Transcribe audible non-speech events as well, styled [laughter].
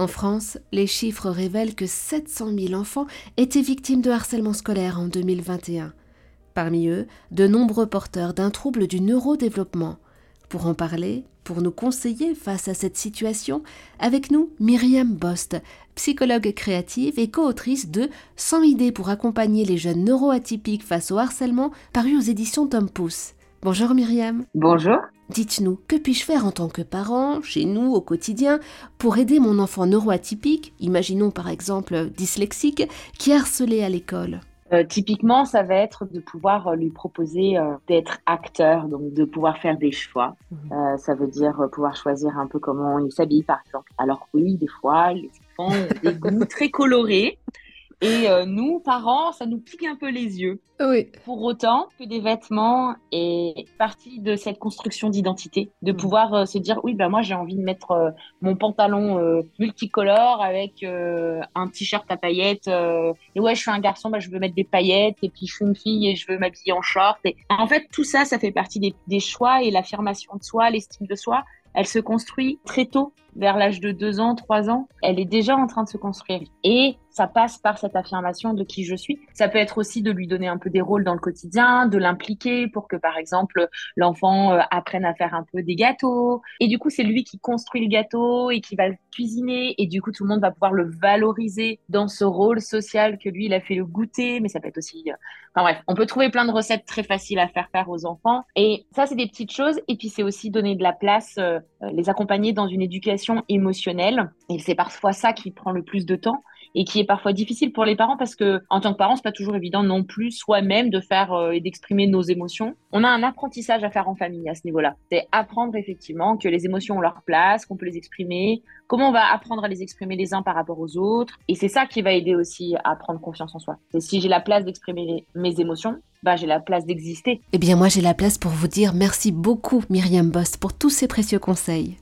En France, les chiffres révèlent que 700 000 enfants étaient victimes de harcèlement scolaire en 2021. Parmi eux, de nombreux porteurs d'un trouble du neurodéveloppement. Pour en parler, pour nous conseiller face à cette situation, avec nous Myriam Bost, psychologue créative et co-autrice de 100 idées pour accompagner les jeunes neuroatypiques face au harcèlement, paru aux éditions Tom Pouce. Bonjour Myriam. Bonjour. Dites-nous, que puis-je faire en tant que parent, chez nous, au quotidien, pour aider mon enfant neuroatypique, imaginons par exemple dyslexique, qui est harcelé à l'école? Euh, typiquement, ça va être de pouvoir euh, lui proposer euh, d'être acteur, donc de pouvoir faire des choix. Mhm. ça veut dire pouvoir choisir un peu comment il s'habille, par exemple. Alors oui, des fois, les enfants ont des goûts [laughs] très colorés. Et euh, nous, parents, ça nous pique un peu les yeux. Oui. Pour autant que des vêtements est partie de cette construction d'identité, de mm. pouvoir euh, se dire oui, ben moi j'ai envie de mettre euh, mon pantalon multicolore avec un t-shirt à paillettes. et ouais, je suis un garçon, ben, je veux mettre des paillettes. Et puis je suis une fille et je veux m'habiller en short. Et en fait, tout ça, ça fait partie des, des choix et l'affirmation de soi, l'estime de soi elle se construit très tôt, vers l'âge de 2 ans, 3 ans. Elle est déjà en train de se construire. Et ça passe par cette affirmation de qui je suis. Ça peut être aussi de lui donner un peu des rôles dans le quotidien, de l'impliquer pour que, par exemple, l'enfant euh, apprenne à faire un peu des gâteaux. Et du coup, c'est lui qui construit le gâteau et qui va le cuisiner. Et du coup, tout le monde va pouvoir le valoriser dans ce rôle social que lui, il a fait le goûter. Mais ça peut être aussi... Euh, enfin bref, on peut trouver plein de recettes très faciles à faire faire aux enfants. Et ça, c'est des petites choses. Et puis, c'est aussi donner de la place, euh, les accompagner dans une éducation émotionnelle. Et c'est parfois ça qui prend le plus de temps et qui est parfois difficile pour les parents parce que en tant que parent, c'est pas toujours évident non plus soi-même de faire euh, et d'exprimer nos émotions. On a un apprentissage à faire en famille à ce niveau-là. C'est apprendre effectivement que les émotions ont leur place, qu'on peut les exprimer, comment on va apprendre à les exprimer les uns par rapport aux autres. Et c'est ça qui va aider aussi à prendre confiance en soi. C'est si j'ai la place d'exprimer mes émotions, bah, j'ai la place d'exister. Eh bien, moi, j'ai la place pour vous dire merci beaucoup, Myriam Bost, pour tous ces précieux conseils.